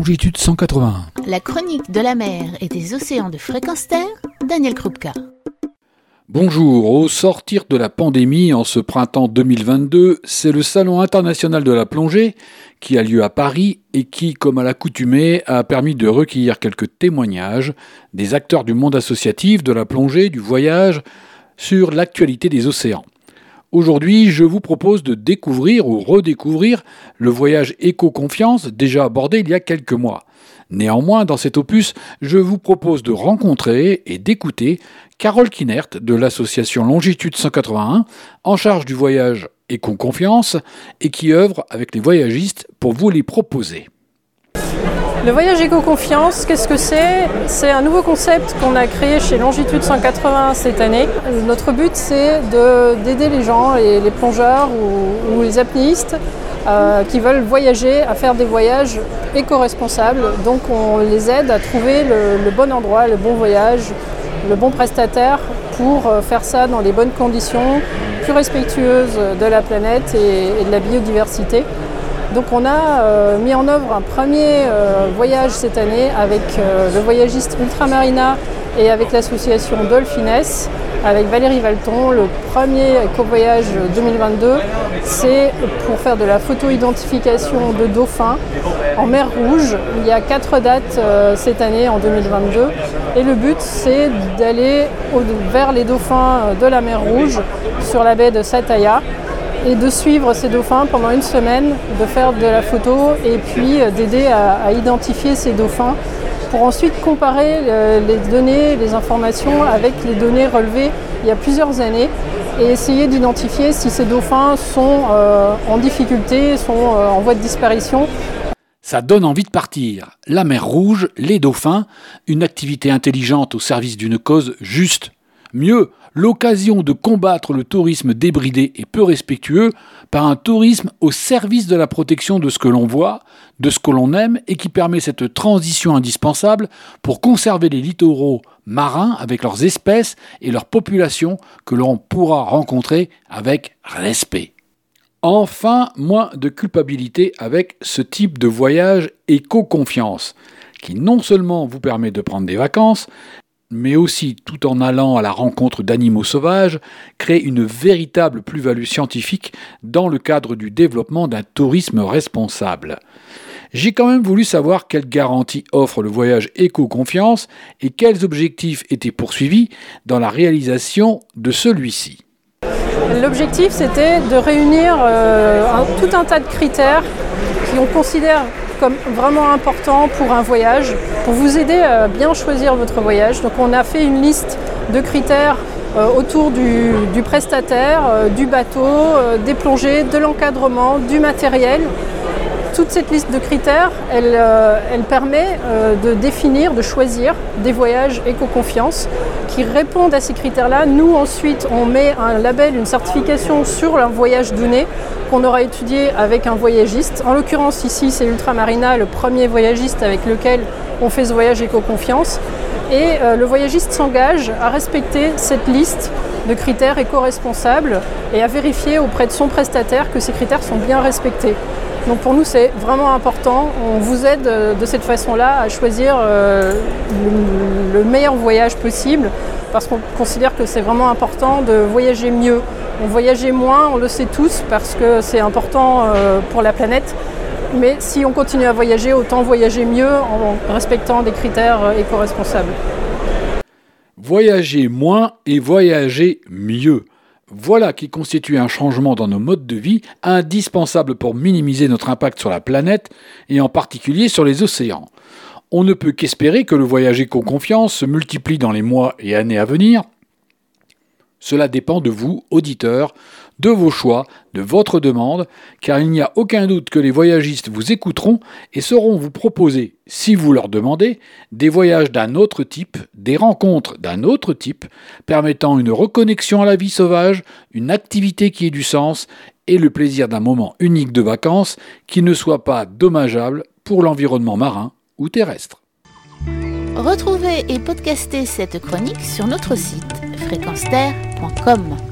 longitude 181. La chronique de la mer et des océans de fréquence terre, Daniel Krupka. Bonjour, au sortir de la pandémie en ce printemps 2022, c'est le Salon international de la plongée qui a lieu à Paris et qui, comme à l'accoutumée, a permis de recueillir quelques témoignages des acteurs du monde associatif, de la plongée, du voyage, sur l'actualité des océans. Aujourd'hui, je vous propose de découvrir ou redécouvrir le voyage éco-confiance déjà abordé il y a quelques mois. Néanmoins, dans cet opus, je vous propose de rencontrer et d'écouter Carole Kinert de l'association Longitude 181, en charge du voyage éco-confiance et qui œuvre avec les voyagistes pour vous les proposer. Le voyage éco-confiance, qu'est-ce que c'est? C'est un nouveau concept qu'on a créé chez Longitude 180 cette année. Notre but, c'est d'aider les gens, les, les plongeurs ou, les apnéistes euh, qui veulent voyager à faire des voyages éco-responsables. Donc on les aide à trouver le, bon endroit, le bon voyage, le bon prestataire pour euh, faire ça dans les bonnes conditions, plus respectueuses de la planète et de la biodiversité. Donc on a euh, mis en œuvre un premier euh, voyage cette année avec euh, le voyagiste Ultramarina et avec l'association Dolphines, avec Valérie Valton. Le premier éco-voyage 2022, c'est pour faire de la photo-identification de dauphins en mer Rouge. Il y a quatre dates cette année en 2022 et le but c'est d'aller vers les dauphins de la mer Rouge sur la baie de Sataya et de suivre ces dauphins pendant une semaine, de faire de la photo et puis euh, d'aider à, identifier ces dauphins pour ensuite comparer euh, les données, les informations avec les données relevées il y a plusieurs années et essayer d'identifier si ces dauphins sont euh, en difficulté, sont en voie de disparition. Ça donne envie de partir. La mer Rouge, les dauphins, une activité intelligente au service d'une cause juste. Mieux, l'occasion de combattre le tourisme débridé et peu respectueux par un tourisme au service de la protection de ce que l'on voit, de ce que l'on aime et qui permet cette transition indispensable pour conserver les littoraux marins avec leurs espèces et leurs populations que l'on pourra rencontrer avec respect. Enfin, moins de culpabilité avec ce type de voyage éco-confiance qui non seulement vous permet de prendre des vacances, mais aussi tout en allant à la rencontre d'animaux sauvages, crée une véritable plus-value scientifique dans le cadre du développement d'un tourisme responsable. J'ai quand même voulu savoir quelles garanties offre le voyage éco-confiance et quels objectifs étaient poursuivis dans la réalisation de celui-ci. L'objectif, c'était de réunir euh, tout un tas de critères qui on considère comme vraiment important pour un voyage, pour vous aider à bien choisir votre voyage. Donc on a fait une liste de critères euh, autour du, prestataire, euh, du bateau, euh, des plongées, de l'encadrement, du matériel toute cette liste de critères, elle, elle permet de définir, de choisir des voyages éco-confiance qui répondent à ces critères-là. Nous, ensuite, on met un label, une certification sur un voyage donné qu'on aura étudié avec un voyagiste. En l'occurrence, ici, c'est Ultramarina, le premier voyagiste avec lequel on fait ce voyage éco-confiance. Et euh, le voyagiste s'engage à respecter cette liste de critères éco-responsables et à vérifier auprès de son prestataire que ces critères sont bien respectés. Donc pour nous, c'est vraiment important. On vous aide euh, de cette façon-là à choisir euh, le meilleur voyage possible parce qu'on considère que c'est vraiment important de voyager mieux. On voyageait moins, on le sait tous, parce que c'est important euh, pour la planète. Mais si on continue à voyager, autant voyager mieux en respectant des critères éco-responsables. Voyager moins et voyager mieux. Voilà qui constitue un changement dans nos modes de vie indispensable pour minimiser notre impact sur la planète et en particulier sur les océans. On ne peut qu'espérer que le voyage éco-confiance se multiplie dans les mois et années à venir cela dépend de vous, auditeurs, de vos choix, de votre demande, car il n'y a aucun doute que les voyagistes vous écouteront et sauront vous proposer, si vous leur demandez, des voyages d'un autre type, des rencontres d'un autre type, permettant une reconnexion à la vie sauvage, une activité qui ait du sens et le plaisir d'un moment unique de vacances qui ne soit pas dommageable pour l'environnement marin ou terrestre. Retrouvez et podcastez cette chronique sur notre site fréquence-terre.com.